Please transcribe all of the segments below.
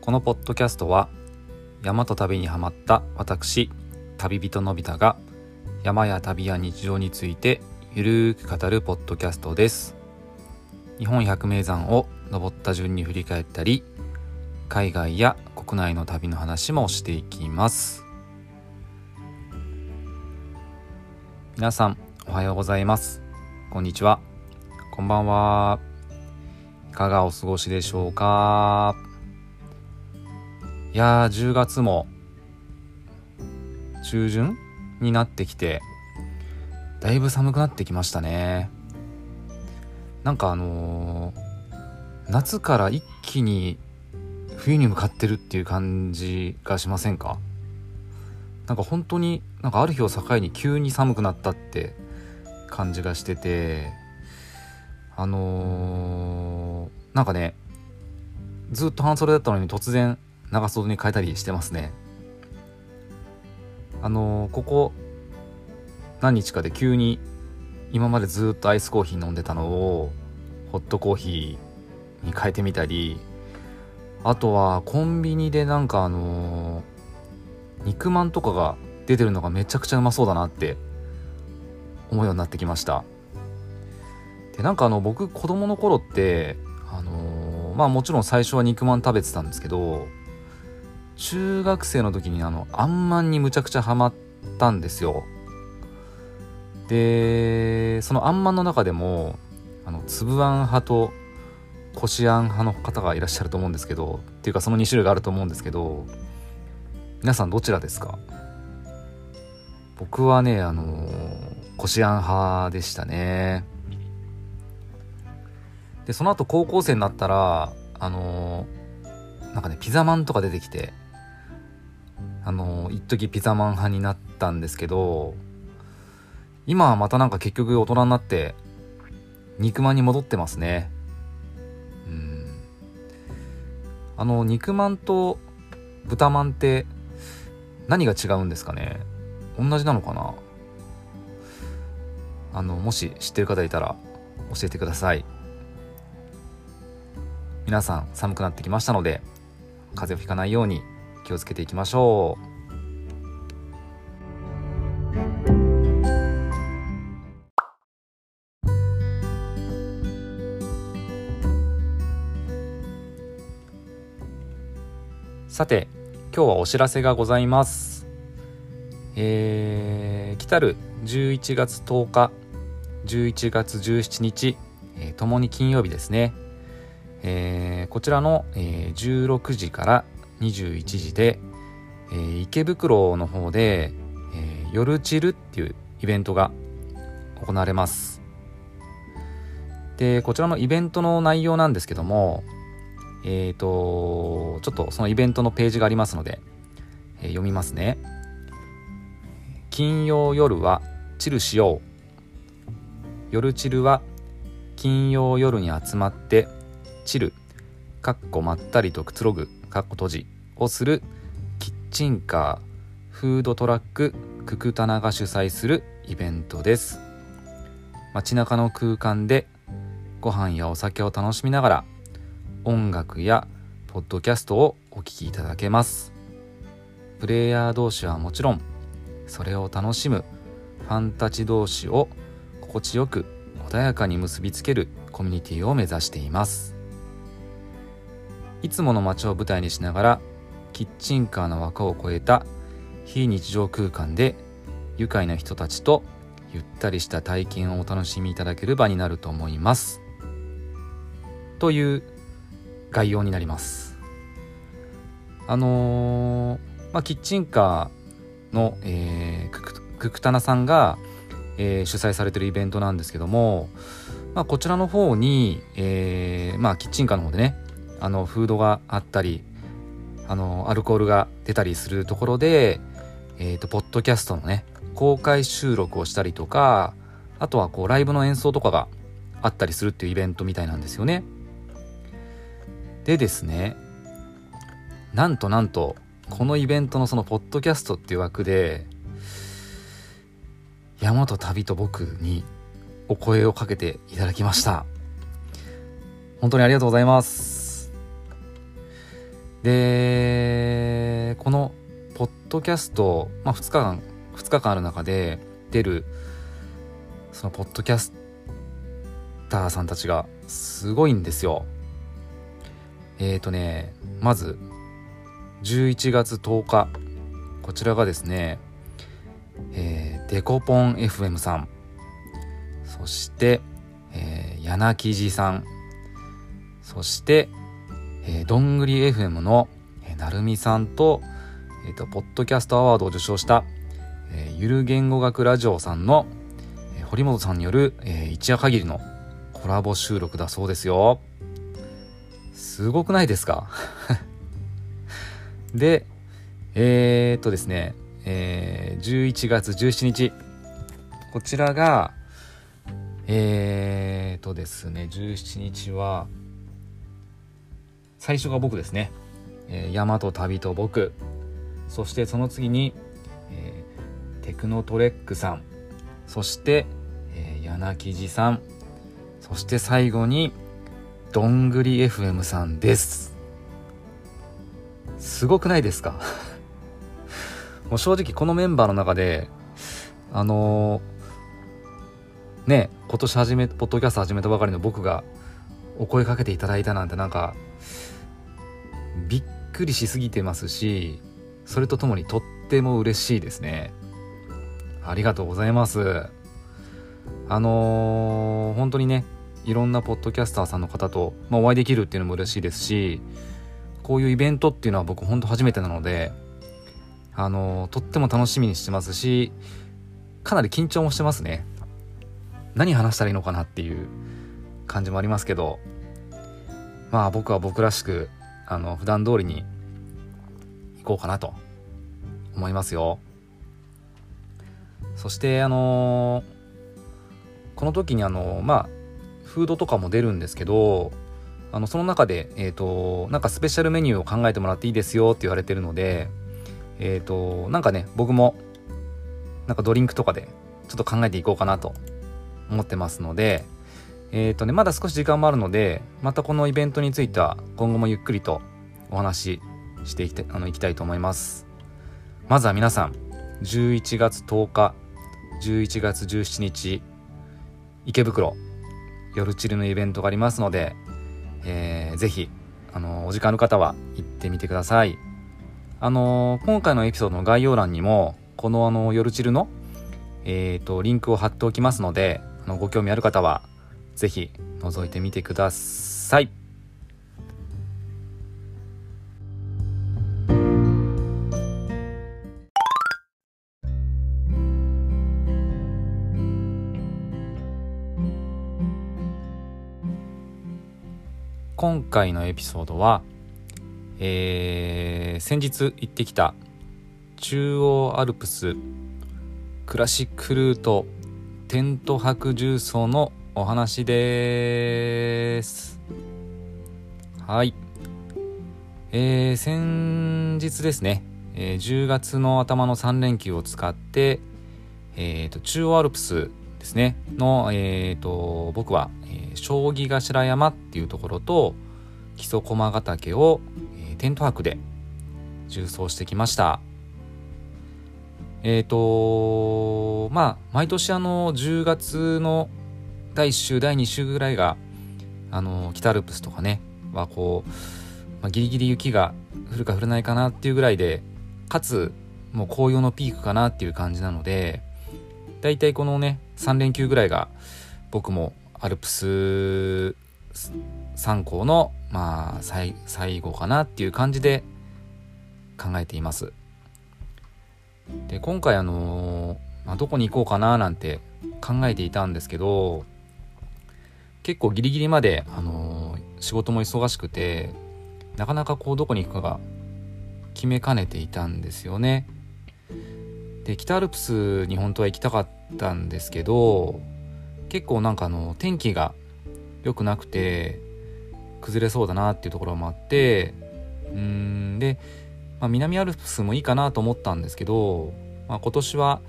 このポッドキャストは山と旅にはまった私旅人のび太が山や旅や日常についてゆるく語るポッドキャストです。日本百名山を登った順に振り返ったり海外や国内の旅の話もしていきます。皆さんおはようございます。こんにちは。こんばんは。いかがお過ごしでしょうか？いやー10月も中旬になってきてだいぶ寒くなってきましたね。なんかあのー、夏から一気に冬に向かってるっていう感じがしませんか？なんか本当になんかある日を境に急に寒くなったって感じがしててあのー、なんかねずっと半袖だったのに突然長袖に変えたりしてますね。あのー、ここ何日かで急に今までずっとアイスコーヒー飲んでたのをホットコーヒーに変えてみたりあとはコンビニでなんかあのー、肉まんとかが出てるのがめちゃくちゃうまそうだなって思うようになってきました。でなんかあの僕子供の頃ってあのー、まあもちろん最初は肉まん食べてたんですけど中学生の時にあのあんまんにむちゃくちゃハマったんですよ。でそのあんまんの中でもあの粒あん派とこしあん派の方がいらっしゃると思うんですけどっていうかその2種類があると思うんですけど皆さんどちらですか？僕はねあのこしあん派でしたね。でその後高校生になったらあのなんかねピザマンとか出てきてあの一時ピザマン派になったんですけど今はまたなんか結局大人になって肉まんに戻ってますね。うん。あの肉まんと豚まんって何が違うんですかね？同じなのかな？あのもし知ってる方いたら教えてください。皆さん寒くなってきましたので風邪をひかないように気をつけていきましょう。さて今日はお知らせがございます。えー、来たる11月10日11月17日、えー、ともに金曜日ですね、えー、こちらの、えー、16時から21時で、えー、池袋の方で、えー、夜チルっていうイベントが行われますでこちらのイベントの内容なんですけどもえっ、ー、と、ちょっとそのイベントのページがありますので、えー、読みますね。金曜夜はチルしよう。夜チルは金曜夜に集まってチル、かっこまったりとくつろぐ、かっこ閉じをするキッチンカー、フードトラック、ククタナが主催するイベントです。街中の空間でご飯やお酒を楽しみながら音楽やポッドキャストをお聴きいただけますプレイヤー同士はもちろんそれを楽しむファンたち同士を心地よく穏やかに結びつけるコミュニティを目指していますいつもの街を舞台にしながらキッチンカーの枠を超えた非日常空間で愉快な人たちとゆったりした体験をお楽しみいただける場になると思います。という概要になります。あのー、まあ、キッチンカーの、えー、ククタナさんが、えー、主催されてるイベントなんですけども、まあ、こちらの方に、えーまあ、キッチンカーの方でねあのフードがあったりあのアルコールが出たりするところで、えーと、とポッドキャストのね公開収録をしたりとかあとはこうライブの演奏とかがあったりするっていうイベントみたいなんですよね。でですねなんとなんとこのイベントのそのポッドキャストっていう枠で山と旅と僕にお声をかけていただきました本当にありがとうございますでこのポッドキャスト、まあ、2日間2日間ある中で出るそのポッドキャスターさんたちがすごいんですよ。えっ、ー、とねまず11月10日こちらがですね、えー、デコポン FM さんそして、えー、柳木さんそして、えー、どんぐり FM の、えー、なるみさんと,、えーと、ポッドキャストアワードを受賞した、えー、ゆる言語学ラジオさんの、えー、堀本さんによる、えー、一夜限りのコラボ収録だそうですよ。すごくないですか？で、えー、っとですね、えー、11月17日、こちらが、えー、っとですね、17日は、最初が僕ですね。えー、山と旅と僕。そしてその次に、えー、テクノトレックさん。そして、えー、柳木さん。そして最後に、どんぐり FM さんです。すごくないですか？もう正直このメンバーの中で、あのー、ね、今年始め、ポッドキャスト始めたばかりの僕がお声かけていただいたなんてなんか、くりしすぎてますし、それとともにとっても嬉しいですね。ありがとうございます。あのー、本当にね、いろんなポッドキャスターさんの方と、まあ、お会いできるっていうのも嬉しいですしこういうイベントっていうのは僕ほんと初めてなのであのとっても楽しみにしてますしかなり緊張もしてますね何話したらいいのかなっていう感じもありますけどまあ僕は僕らしくあの普段通りに行こうかなと思いますよ。そしてあのこの時にあのまあフードとかも出るんですけどあのその中で、えーと、なんかスペシャルメニューを考えてもらっていいですよって言われてるので、えっ、ー、と、なんかね、僕も、なんかドリンクとかで、ちょっと考えていこうかなと思ってますので、えっ、ー、とね、まだ少し時間もあるので、またこのイベントについては、今後もゆっくりとお話ししていきたいあのいきたいと思います。まずは皆さん、11月10日、11月17日、池袋、夜チルのイベントがありますので、えー、ぜひ、あの、お時間ある方は行ってみてください。あの、今回のエピソードの概要欄にも、このあの、夜チルの、えっ、ー、と、リンクを貼っておきますので、あのご興味ある方は、ぜひ、覗いてみてください。今回のエピソードは、えー、先日行ってきた中央アルプスクラシックルートテント泊重曹のお話です。はい。えー、先日ですね、えー、10月の頭の3連休を使って、えーと、中央アルプスですねの、えーと僕はえー、将棋頭山っていうところと木曽駒ヶ岳を、えー、テント泊で縦走してきましたえっ、ー、とまあ毎年あの10月の第1週第2週ぐらいがあの北アルプスとかねはこう、まあ、ギリギリ雪が降るか降らないかなっていうぐらいでかつもう紅葉のピークかなっていう感じなのでだいたいこのね3連休ぐらいが僕もアルプス参考の、まあ、最後かなっていう感じで考えています。で、今回あのまあ、どこに行こうかななんて考えていたんですけど、結構ギリギリまで、あの仕事も忙しくて、なかなかこうどこに行くかが決めかねていたんですよね。で、北アルプスに本当は行きたかったんですけど、結構なんかあの天気が良くなくて崩れそうだなっていうところもあってうんで、まあ、南アルプスもいいかなと思ったんですけど、まあ、今年は、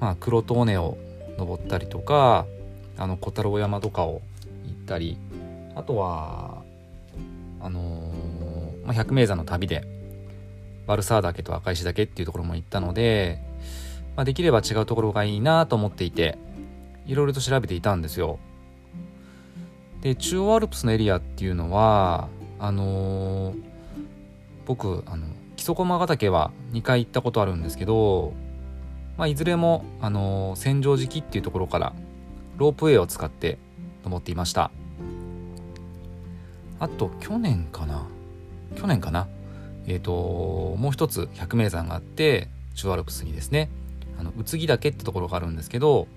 まあ、黒塔根を登ったりとかあの小太郎山とかをったりあとはあのー、まあ、百名山の旅でバルサー岳と赤石岳っていうところも行ったので、まあ、できれば違うところがいいなと思っていていろいろと調べていたんですよ。で中央アルプスのエリアっていうのはあのー、僕あの木曽駒ヶ岳は2回行ったことあるんですけど、まあ、いずれも、あのー、千畳敷っていうところからロープウェイを使って登っていました。あと去年かな？去年かな？えっ、ー、ともう一つ百名山があって中央アルプスにですねあの宇津木岳ってところがあるんですけど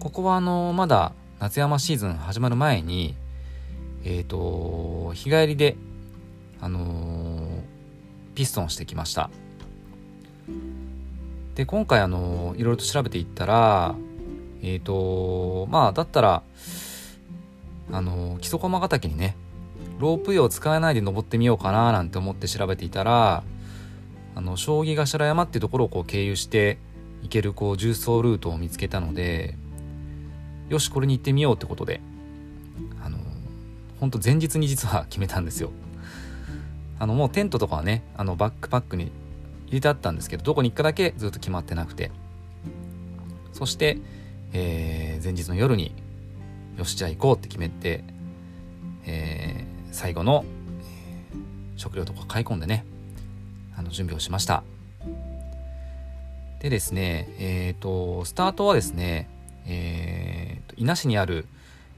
ここはあのまだ夏山シーズン始まる前にえっ、ー、と日帰りであのー、ピストンしてきました。で今回あのいろいろと調べていったらえっ、ー、とまあだったらあの木曽駒ヶ岳にねロープウェイを使わないで登ってみようかななんて思って調べていたらあの将棋頭山っていうところをこう経由して行けるこう重走ルートを見つけたのでよしこれに行ってみようってことであの本当前日に実は決めたんですよ。あのもうテントとかはねあのバックパックに入れてあったんですけどどこに行くかだけずっと決まってなくて。そして、えー、前日の夜によしじゃあ行こうって決めて、えー、最後の、えー、食料とか買い込んでねあの準備をしました。でですねえっ、ー、とスタートはですねえーと、伊那市にある、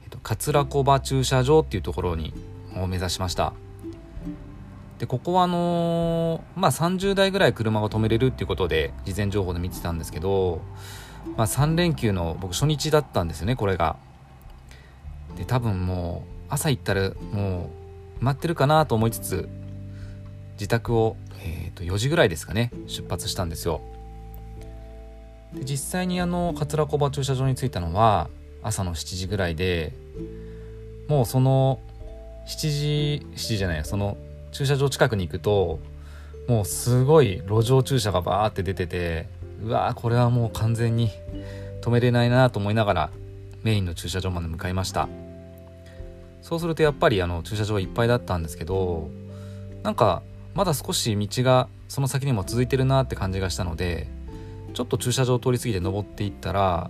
えーと、桂小場駐車場っていうところにを目指しました。でここはあのー、まあ30台ぐらい車が止めれるっていうことで事前情報で見てたんですけど、まあ、3連休の僕初日だったんですよねこれが。で多分もう朝行ったらもう埋まってるかなと思いつつ自宅を、えー、と4時ぐらいですかね出発したんですよ。で実際にあの桂小場駐車場に着いたのは朝の7時ぐらいでもうその7時7時じゃないその駐車場近くに行くともうすごい路上駐車がバーって出ててうわーこれはもう完全に止めれないなと思いながらメインの駐車場まで向かいました。そうするとやっぱりあの駐車場いっぱいだったんですけどなんかまだ少し道がその先にも続いてるなって感じがしたのでちょっと駐車場通り過ぎて登っていったら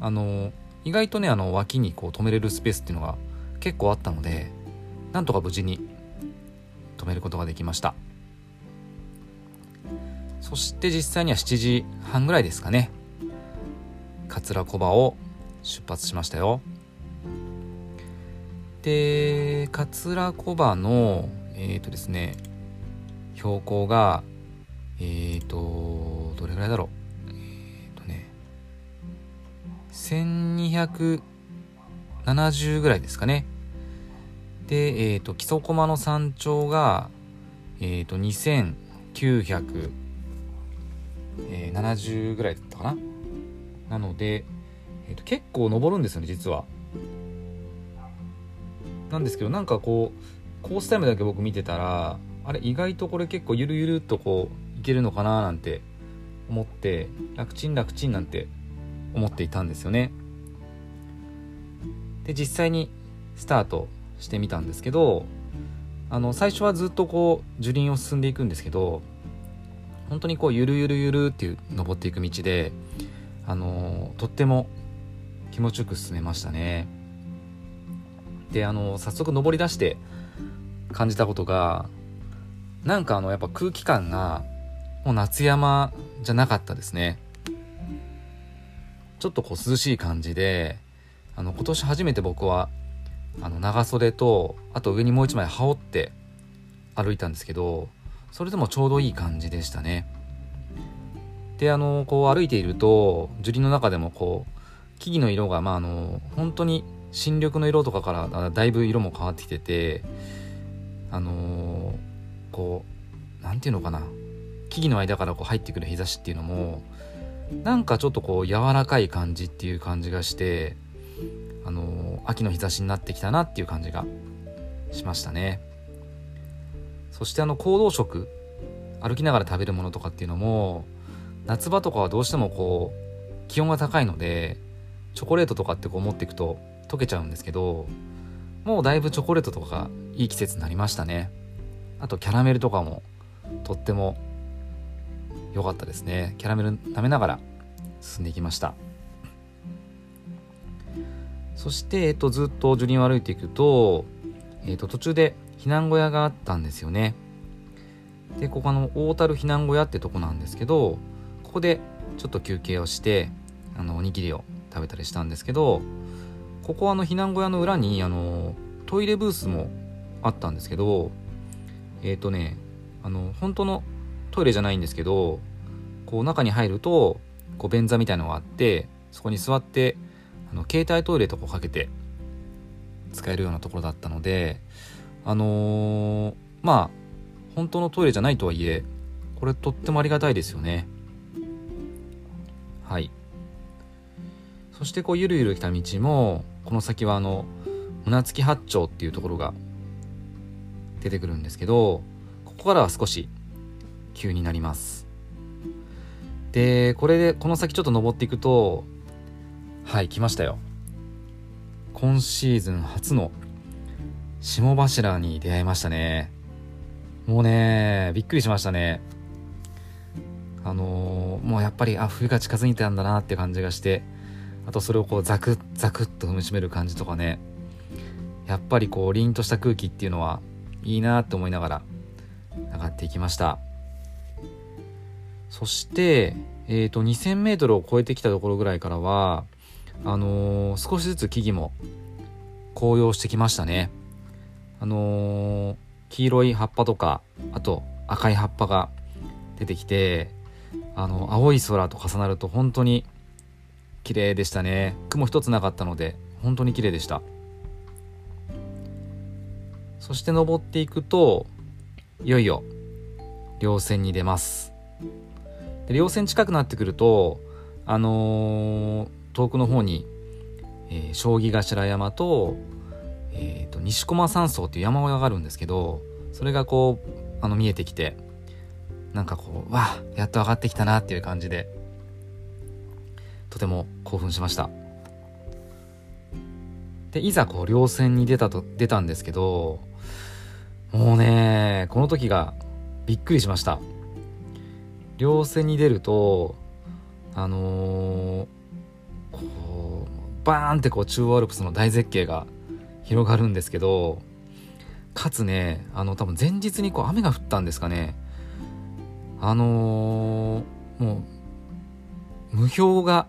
あの意外とねあの脇にこう止めれるスペースっていうのが結構あったのでなんとか無事に止めることができました。そして実際には7時半ぐらいですかね。桂小場を出発しましたよ。で桂小場のえっ、ー、とですね標高がえっ、ー、とどれぐらいだろう。えっ、ー、とね1270ぐらいですかね。でえっ、と木曽駒の山頂がえっ、と2970ぐらいだったかな。なので、えーと結構登るんですよね実は。なんですけどなんかこうコースタイムだけ僕見てたらあれ意外とこれ結構ゆるゆるっとこういけるのかななんて思って楽ちん楽ちんなんて思っていたんですよね。で実際にスタートしてみたんですけどあの最初はずっとこう樹林を進んでいくんですけど本当にこうゆるゆるゆるっていう登っていく道であのとっても気持ちよく進めましたね。であの早速登り出して感じたことがなんかあのやっぱ空気感がもう夏山じゃなかったですね。ちょっとこう涼しい感じであの今年初めて僕はあの長袖とあと上にもう一枚羽織って歩いたんですけどそれでもちょうどいい感じでしたね。であのこう歩いていると樹林の中でもこう木々の色がまああの本当に新緑の色とかからだいぶ色も変わってきててあのー、こう何て言うのかな。木々の間からこう入ってくる日差しっていうのもなんかちょっとこう柔らかい感じっていう感じがしてあのー、秋の日差しになってきたなっていう感じがしましたね。そしてあの行動食歩きながら食べるものとかっていうのも夏場とかはどうしてもこう気温が高いのでチョコレートとかってこう持っていくと溶けちゃうんですけどもうだいぶチョコレートとかがいい季節になりましたね。あとキャラメルとかもとっても良かったですね。キャラメル舐めながら進んでいきました。そして、えっと、ずっと樹林を歩いていくと、えっと、途中で避難小屋があったんですよね。でここの大樽避難小屋ってとこなんですけどここでちょっと休憩をしてあのおにぎりを食べたりしたんですけどここはあの避難小屋の裏にあのトイレブースもあったんですけどえっ、ー、とねあの本当のトイレじゃないんですけどこう中に入るとこう便座みたいのがあってそこに座ってあの携帯トイレとかかけて使えるようなところだったのであのー、まあ本当のトイレじゃないとはいえこれとってもありがたいですよね。はい。そしてこうゆるゆる来た道もこの先はあの胸付八丁っていうところが出てくるんですけどここからは少し急になります。でこれでこの先ちょっと登っていくとはい来ましたよ。今シーズン初の霜柱に出会いましたね。もうねびっくりしましたね。あのー、もうやっぱりあ冬が近づいてたんだなって感じがしてあとそれをこうザクッザクッと踏みしめる感じとかね。やっぱりこう凛とした空気っていうのはいいなって思いながら上がっていきました。そして、えーと、2000m を超えてきたところぐらいからはあのー、少しずつ木々も紅葉してきましたね。あのー、黄色い葉っぱとかあと赤い葉っぱが出てきてあの青い空と重なると本当に綺麗でしたね。雲一つなかったので本当に綺麗でした。そして登っていくといよいよ稜線に出ます。稜線近くなってくるとあのー、遠くの方に、えー、将棋頭山と,、えーと、西駒山荘っていう山小屋があるんですけどそれがこうあの見えてきてなんかこうわやっと上がってきたなっていう感じでとても興奮しましたでいざこう稜線に出たと出たんですけどもうね、この時がびっくりしました。稜線に出ると、あのー、こう、バーンってこう中央アルプスの大絶景が広がるんですけど、かつね、あの多分前日にこう雨が降ったんですかね。あのー、もう、無氷が、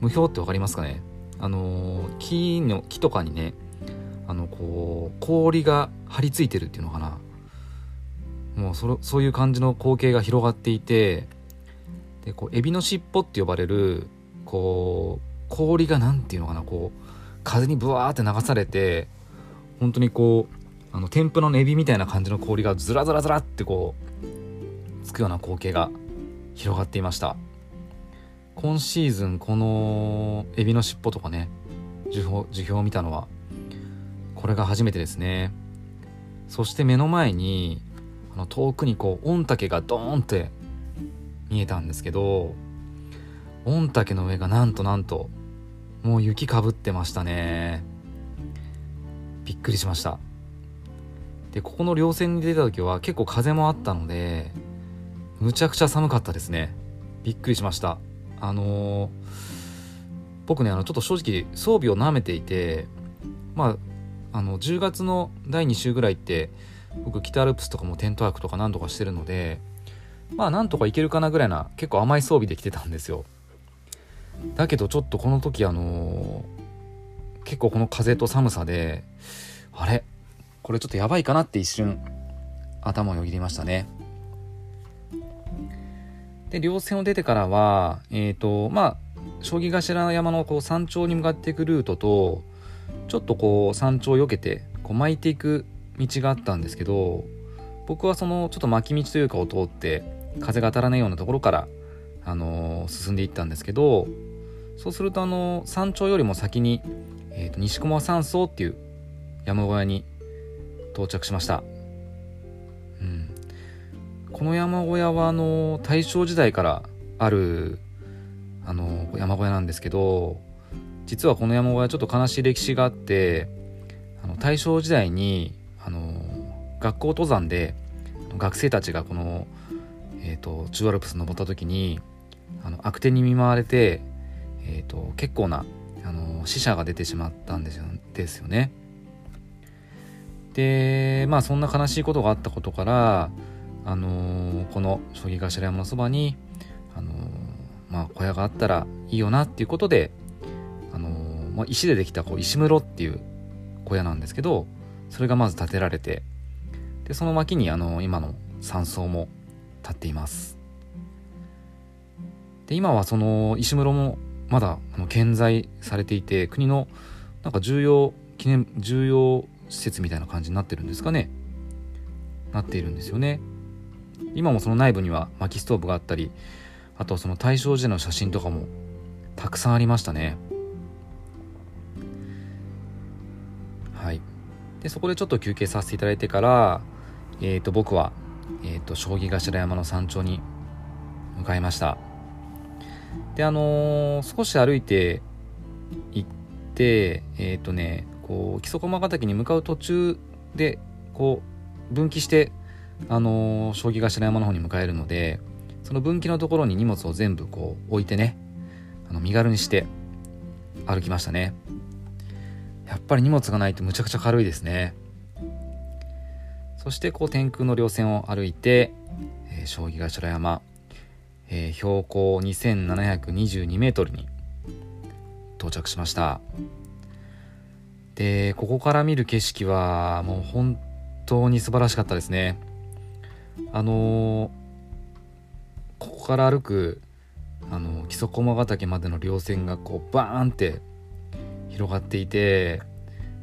無氷って分かりますかね？あの、木の、木とかにね、あのこう氷が張り付いてるっていうのかな？もうそそういう感じの光景が広がっていてでこうエビの尻尾って呼ばれるこう氷が何ていうのかな？こう風にブワーって流されて本当にこうあの天ぷらのエビみたいな感じの氷がずらずらずらってこうつくような光景が広がっていました。今シーズンこのエビの尻尾とかね樹氷樹氷を見たのはこれが初めてですね。そして目の前にあの遠くにこう御嶽がドーンって見えたんですけど御嶽の上がなんとなんともう雪かぶってましたね。びっくりしました。でここの稜線に出た時は結構風もあったのでむちゃくちゃ寒かったですね。びっくりしました。あのー、僕ねあのちょっと正直装備をなめていてまああの10月の第2週ぐらいって僕北アルプスとかもテントワークとか何とかしてるのでまあなんとかいけるかなぐらいな結構甘い装備できてたんですよ。だけどちょっとこの時あのー、結構この風と寒さであれこれちょっとやばいかなって一瞬頭をよぎりましたね。で稜線を出てからはえっ、ー、とまあ将棋頭山のこう山頂に向かっていくルートとちょっとこう山頂を避けてこう巻いていく道があったんですけど僕はそのちょっと巻き道というかを通って風が当たらないようなところから、あのー、進んでいったんですけどそうするとあの山頂よりも先に、えーと、西駒山荘っていう山小屋に到着しました、この山小屋はあの大正時代からあるあの山小屋なんですけど実はこの山小屋ちょっと悲しい歴史があってあの大正時代にあの学校登山で学生たちがこの、えーと、中アルプス登った時にあの悪天に見舞われて、えーと、結構なあの死者が出てしまったんですよですよね。でまあそんな悲しいことがあったことから、あのー、この将棋頭山のそばに、あのー、まあ、小屋があったらいいよなっていうことで、あのー、まあ、石でできたこう石室っていう小屋なんですけどそれがまず建てられてでその脇にあの今の山荘も建っています。で今はその石室もまだあの健在されていて国のなんか重要記念重要施設みたいな感じになってるんですかね。なっているんですよね。今もその内部には薪ストーブがあったりあとその大正時代の写真とかもたくさんありましたね。はい。でそこでちょっと休憩させていただいてからえっ、ー、と僕は、えっ、ー、と将棋頭山の山頂に向かいました。であのー、少し歩いて行ってえっ、とねこう木曽駒ヶ岳に向かう途中でこう分岐してあの将棋頭山の方に向かえるのでその分岐のところに荷物を全部こう置いてねあの身軽にして歩きましたね。やっぱり荷物がないとむちゃくちゃ軽いですね。そしてこう天空の稜線を歩いて、えー、将棋頭山、えー、標高2722メートルに到着しました。でここから見る景色はもう本当に素晴らしかったですね。あのー、ここから歩くあの木曽駒ヶ岳までの稜線がこうバーンって広がっていて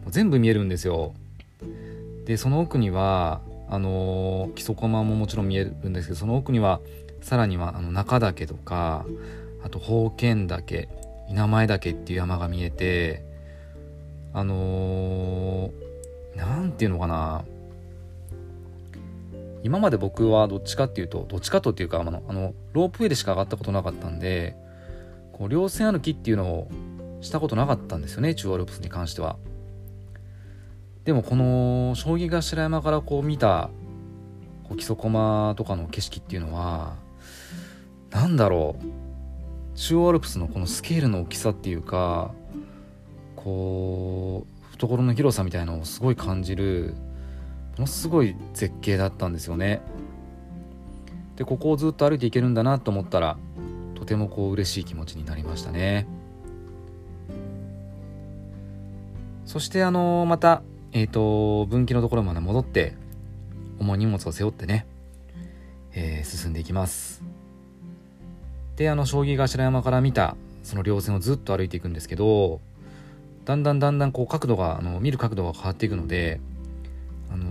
もう全部見えるんですよ。でその奥にはあの木曽駒ももちろん見えるんですけどその奥にはさらにはあの中岳とかあと宝剣岳稲前岳っていう山が見えてあの何、て言うのかな。今まで僕はどっちかっていうとどっちかとっていうかあのあのロープウェイでしか上がったことなかったんでこう稜線歩きっていうのをしたことなかったんですよね中央アルプスに関しては。でもこの将棋頭山からこう見たこう基礎駒とかの景色っていうのは何だろう。中央アルプスのこのスケールの大きさっていうかこう懐の広さみたいのをすごい感じるものすごい絶景だったんですよね。でここをずっと歩いていけるんだなと思ったらとてもこう嬉しい気持ちになりましたね。そしてあのまたえっ、ー、と分岐のところまで戻って重い荷物を背負ってね、えー、進んでいきます。であの将棋頭山から見たその稜線をずっと歩いていくんですけどだんだんだんだんこう角度があの見る角度が変わっていくので、あの、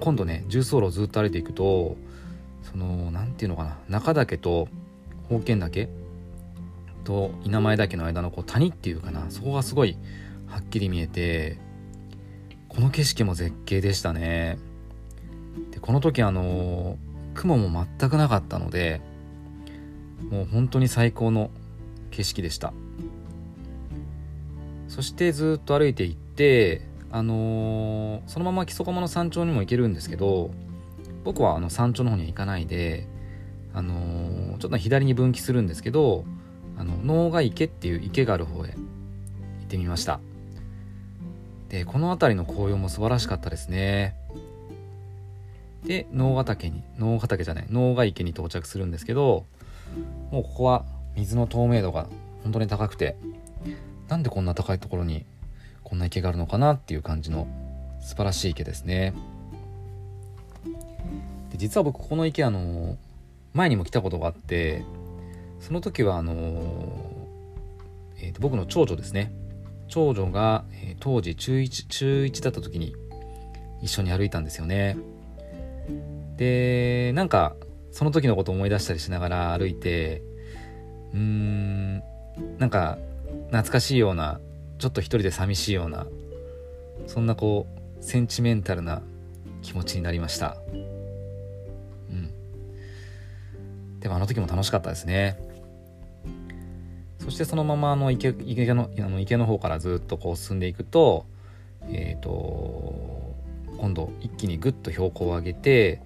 今度ね重走路ずっと歩いていくとその何て言うのかな中岳と宝剣岳と稲前岳の間のこう谷っていうかなそこがすごいはっきり見えてこの景色も絶景でしたね。でこの時あの雲も全くなかったのでもう本当に最高の景色でした。そしてずっと歩いていってあのー、そのまま木曽駒の山頂にも行けるんですけど僕はあの山頂の方には行かないであのー、ちょっと左に分岐するんですけどあの能ヶ池っていう池がある方へ行ってみました。でこの辺りの紅葉も素晴らしかったですね。で能ヶ岳に能ヶ岳じゃない能ヶ池に到着するんですけどもうここは水の透明度が本当に高くてなんでこんな高いところにこんな池があるのかなっていう感じの素晴らしい池ですね。で実は僕ここの池あの前にも来たことがあってその時はあの、えー、と僕の長女ですね。長女が、えー、当時中1中1だった時に一緒に歩いたんですよね。でなんかその時のことを思い出したりしながら歩いてうーんなんか懐かしいようなちょっと一人で寂しいようなそんなこうセンチメンタルな気持ちになりました。うん。でもあの時も楽しかったですね。そしてそのままあの池池のあの池の方からずっとこう進んでいくと,、えーと、今度一気にぐっと標高を上げて、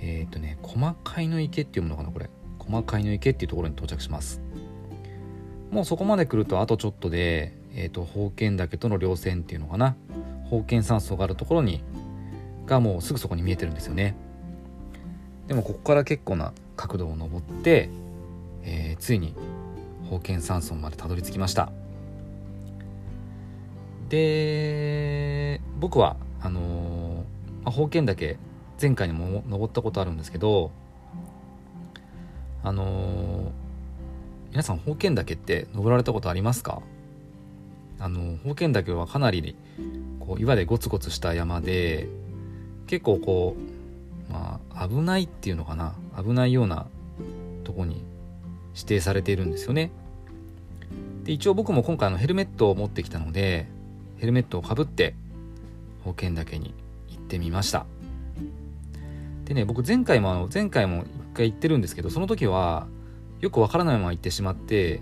えっ、ー、とね細貝の池っていうものかなこれ。細貝の池っていうところに到着します。もうそこまで来るとあとちょっとで、えーと、宝剣岳との稜線っていうのかな。宝剣山荘があるところにがもうすぐそこに見えてるんですよね。でもここから結構な角度を登って、えー、ついに宝剣山荘までたどり着きました。で僕はあのー、まあ、宝剣岳前回にも登ったことあるんですけどあのー、皆さん宝剣岳って登られたことありますか？あの宝剣岳はかなりこう岩でゴツゴツした山で結構こうまあ危ないっていうのかな。危ないようなとこに指定されているんですよね。で一応僕も今回のヘルメットを持ってきたのでヘルメットをかぶって宝剣岳に行ってみました。でね僕前回もあの前回も一回行ってるんですけどその時はよくわからないまま行ってしまって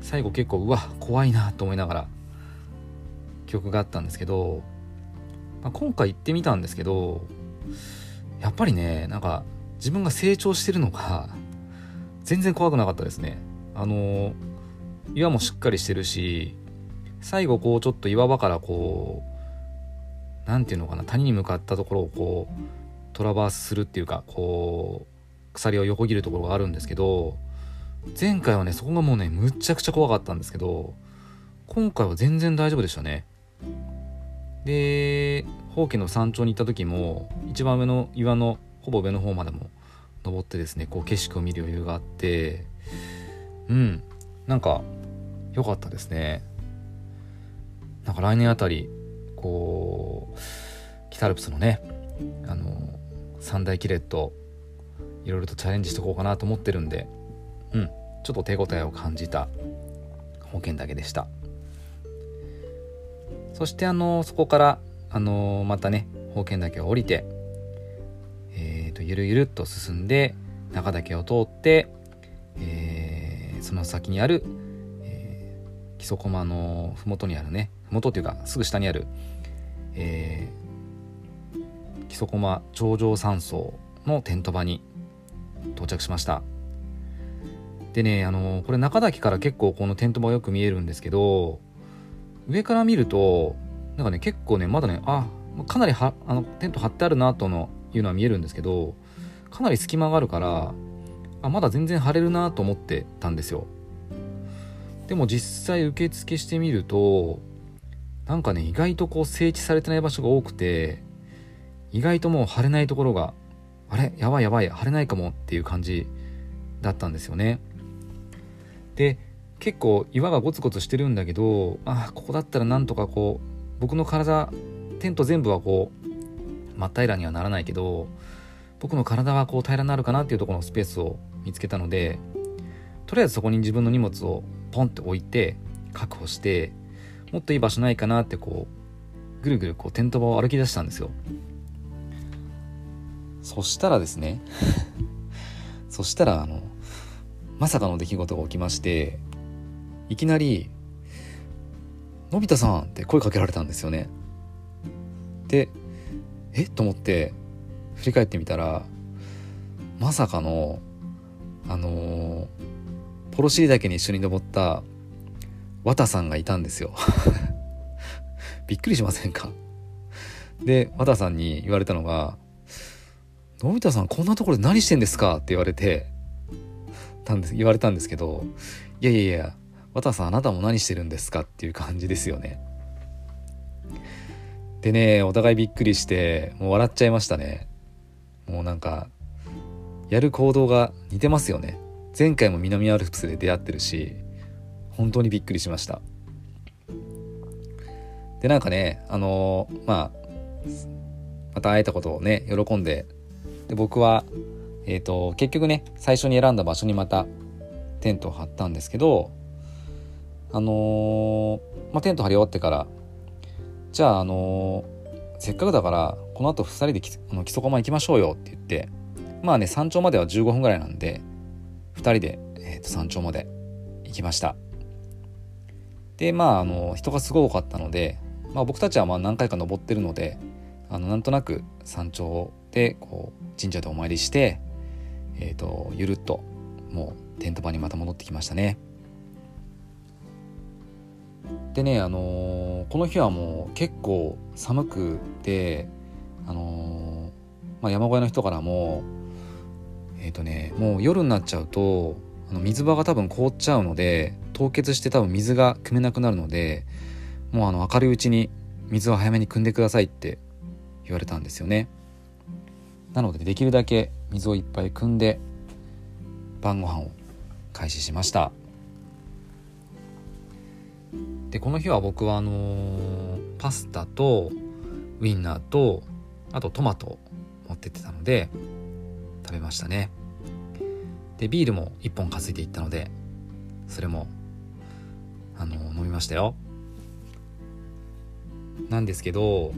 最後結構うわ怖いなと思いながら記憶があったんですけど、まあ、今回行ってみたんですけどやっぱりねなんか自分が成長してるのが全然怖くなかったですね。あの岩もしっかりしてるし最後こうちょっと岩場からこう何て言うのかな谷に向かったところをこうトラバースするっていうかこう鎖を横切るところがあるんですけど前回はねそこがもうねむっちゃくちゃ怖かったんですけど今回は全然大丈夫でしたね。で宝家の山頂に行った時も一番上の岩のほぼ上の方までも登ってですねこう景色を見る余裕があってうんなんか良かったですね。なんか来年あたりこう北アルプスのねあの三大キレットいろいろとチャレンジしていこうかなと思ってるんでうんちょっと手応えを感じた保険だけでした。そしてあのそこからあのまたね宝剣岳を降りてえーと、ゆるゆるっと進んで中岳を通って、えー、その先にある、えー、木曽駒の麓にあるね麓というかすぐ下にある、えー、木曽駒頂上山荘のテント場に到着しました。でねあのこれ中岳から結構このテント場よく見えるんですけど上から見るとなんかね結構ねまだねあかなりはあのテント張ってあるなとのいうのは見えるんですけどかなり隙間があるからあまだ全然張れるなと思ってたんですよ。でも実際受付してみるとなんかね意外とこう整地されてない場所が多くて意外ともう貼れないところがあれやばいやばい貼れないかもっていう感じだったんですよね。で結構岩がゴツゴツしてるんだけどあここだったらなんとかこう僕の体テント全部はこう真っ平らにはならないけど僕の体はこう平らになるかなっていうところのスペースを見つけたのでとりあえずそこに自分の荷物をポンって置いて確保してもっといい場所ないかなってこうぐるぐるこうテント場を歩き出したんですよ。そしたらですね そしたらあのまさかの出来事が起きましていきなり「のび太さん」って声かけられたんですよね。でえ？っと思って振り返ってみたらまさかのあのー、ポロシリ岳に一緒に登った綿さんがいたんですよ。びっくりしませんか？で綿さんに言われたのが「のび太さんこんなところで何してんですか?」って言われてたんです言われたんですけど「いやいやいや綿さんあなたも何してるんですか?」っていう感じですよね。でねお互いびっくりしてもう笑っちゃいましたね。もうなんかやる行動が似てますよね。前回も南アルプスで出会ってるし本当にびっくりしましたでなんかねあのー、まあまた会えたことをね喜んでで僕はえっ、ー、と結局ね最初に選んだ場所にまたテントを張ったんですけどあのー、まあ、テント張り終わってからじゃああのせっかくだからこの後2人であの木曽駒行きましょうよって言ってまあね山頂までは15分ぐらいなんで2人で、えー、と山頂まで行きました。でまああの人がすごい多かったので、まあ、僕たちはまあ何回か登ってるのであのなんとなく山頂でこう神社でお参りしてえっ、ー、とゆるっともうテント場にまた戻ってきましたね。でねあのー、この日はもう結構寒くてあのー、まあ、山小屋の人からもえっ、とねもう夜になっちゃうとあの水場が多分凍っちゃうので凍結して多分水が汲めなくなるのでもうあの明るいうちに水を早めに汲んでくださいって言われたんですよね。なのでできるだけ水をいっぱい汲んで晩ご飯を開始しました。でこの日は僕はあのー、パスタとウインナーとあとトマト持ってってたので食べましたね。でビールも1本担いでいったのでそれもあの飲みましたよ。なんですけど、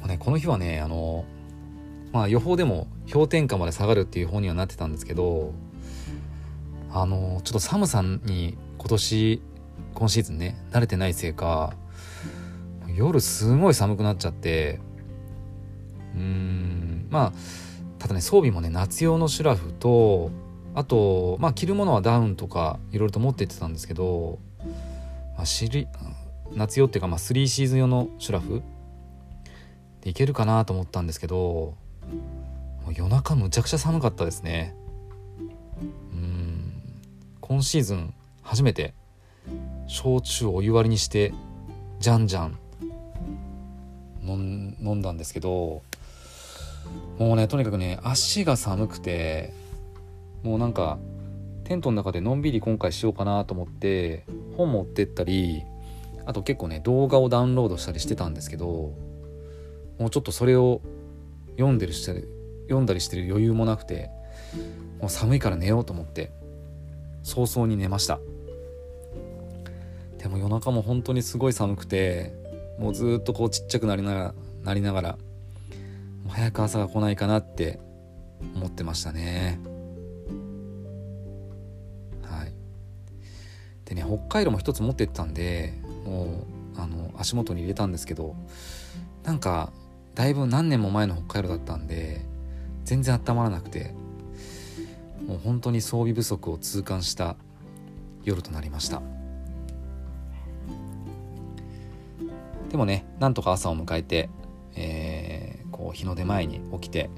まあね、この日はねあのまあ予報でも氷点下まで下がるっていう方にはなってたんですけどあのちょっと寒さに今年今シーズンね慣れてないせいか夜すごい寒くなっちゃってうーんまあただね装備もね夏用のシュラフとあとまあ着るものはダウンとかいろいろと持ってってたんですけど、まあ、夏用っていうかまあ3シーズン用のシュラフでいけるかなと思ったんですけど夜中むちゃくちゃ寒かったですね。うん今シーズン初めて焼酎をお湯割りにしてじゃんじゃん飲んだんですけどもうねとにかくね足が寒くてもうなんかテントの中でのんびり今回しようかなと思って本持ってったりあと結構ね動画をダウンロードしたりしてたんですけどもうちょっとそれを読んでるし読んだりしてる余裕もなくてもう寒いから寝ようと思って早々に寝ました。でも夜中も本当にすごい寒くてもうずっとこうちっちゃくなりながらなりながら早く朝が来ないかなって思ってましたね。はい。でね北海道も一つ持ってったんでもうあの足元に入れたんですけどなんかだいぶ何年も前の北海道だったんで全然温まらなくてもう本当に装備不足を痛感した夜となりました。でもねなんとか朝を迎えて、えー、こう日の出前に起きて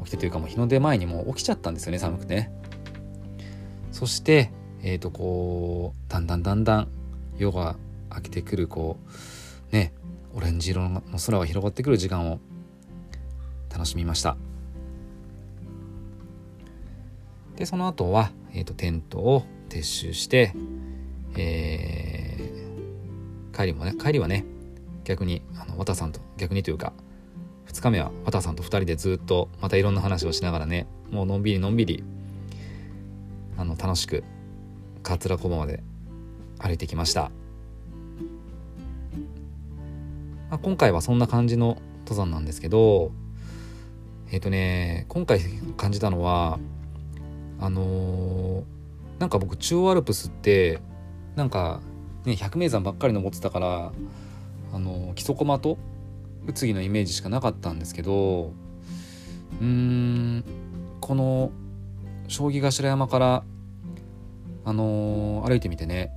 起きてというかもう日の出前にもう起きちゃったんですよね寒くてそしてえっ、ー、とこうだんだんだんだん夜が明けてくるこうねオレンジ色の空が広がってくる時間を楽しみました。でその後は、えーと、テントを撤収して、えー、帰りもね帰りはね逆にあの綿さんと逆にというか2日目は綿さんと2人でずっとまたいろんな話をしながらねもうのんびりのんびりあの楽しく桂小まで歩いてきました、まあ、今回はそんな感じの登山なんですけどえっ、ー、とね今回感じたのはあのー、なんか僕中央アルプスってなんかね百名山ばっかり登ってたからあの木曽駒と宇津木のイメージしかなかったんですけどうーんこの将棋頭山からあのー、歩いてみてね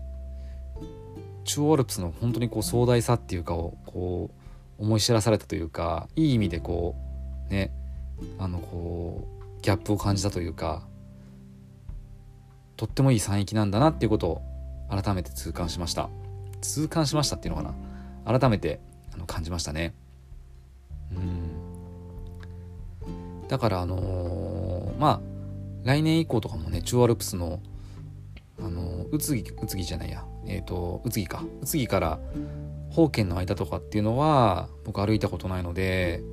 中央アルプスの本当にこう壮大さっていうかをこう思い知らされたというかいい意味でこうねあのこうギャップを感じたというかとってもいい山域なんだなっていうことを改めて痛感しました。痛感しましたっていうのかな。改めてあの感じましたね。うん。だからあのー、まあ来年以降とかもね中央アルプスのあの宇津木宇津木じゃないや。えっ、と宇津木か。宇津木から宝剣の間とかっていうのは僕歩いたことないので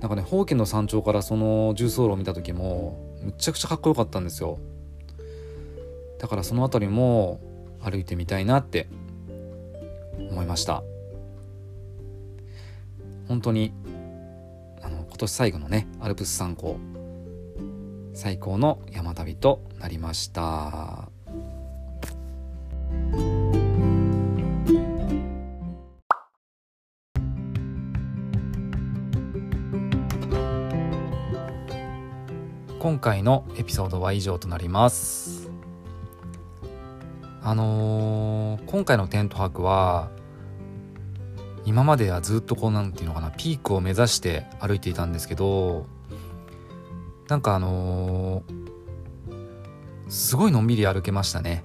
なんかね宝剣の山頂からその重走路を見た時もむちゃくちゃかっこよかったんですよ。だからその辺りも歩いてみたいなって思いました。本当にあの今年最後のねアルプス山高最高の山旅となりました。今回のエピソードは以上となりますあのー、今回のテント泊は今まではずっとこうなんていうのかなピークを目指して歩いていたんですけどなんかあのー、すごいのんびり歩けましたね。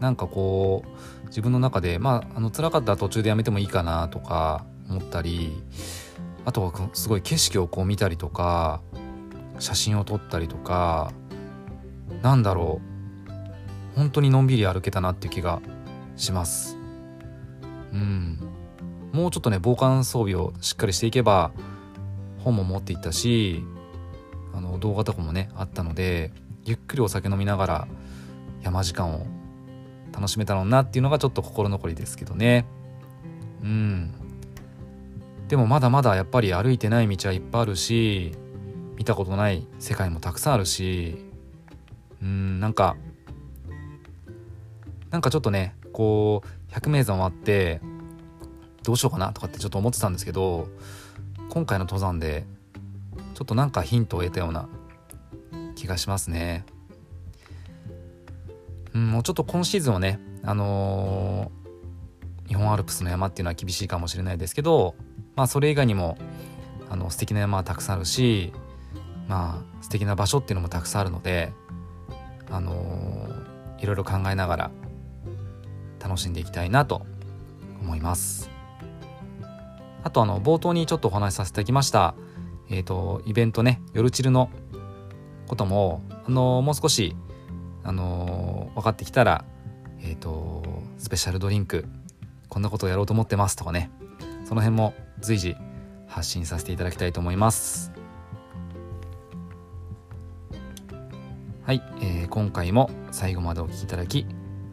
なんかこう自分の中でまああの辛かったら途中でやめてもいいかなとか思ったりあとはすごい景色をこう見たりとか写真を撮ったりとかなんだろう本当にのんびり歩けたなっていう気がします。うん。もうちょっとね防寒装備をしっかりしていけば本も持っていったしあの動画とかもねあったのでゆっくりお酒飲みながら山時間を楽しめたのなっていうのがちょっと心残りですけどね。うん。でもまだまだやっぱり歩いてない道はいっぱいあるし見たことない世界もたくさんあるしうんなんかなんかちょっとねこう百名山終わってどうしようかなとかってちょっと思ってたんですけど今回の登山でちょっとなんかヒントを得たような気がしますね。うん、もうちょっと今シーズンはね、あのー、日本アルプスの山っていうのは厳しいかもしれないですけど、まあそれ以外にもあの素敵な山はたくさんあるし、まあ素敵な場所っていうのもたくさんあるので、あのー、いろいろ考えながら楽しんでいきたいなと思います。あとあの冒頭にちょっとお話しさせていただきました、えっ、ー、とイベントね夜チルのこともあの、もう少しあの、分かってきたらえっ、とスペシャルドリンクこんなことをやろうと思ってますとかねその辺も随時発信させていただきたいと思います。はい、えー、今回も最後までお聴きいただき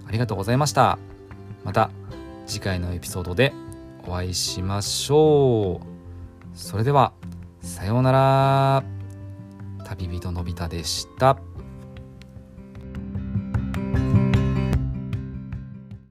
ありがとうございました。また次回のエピソードでお会いしましょうそれではさようなら旅人のび太でした。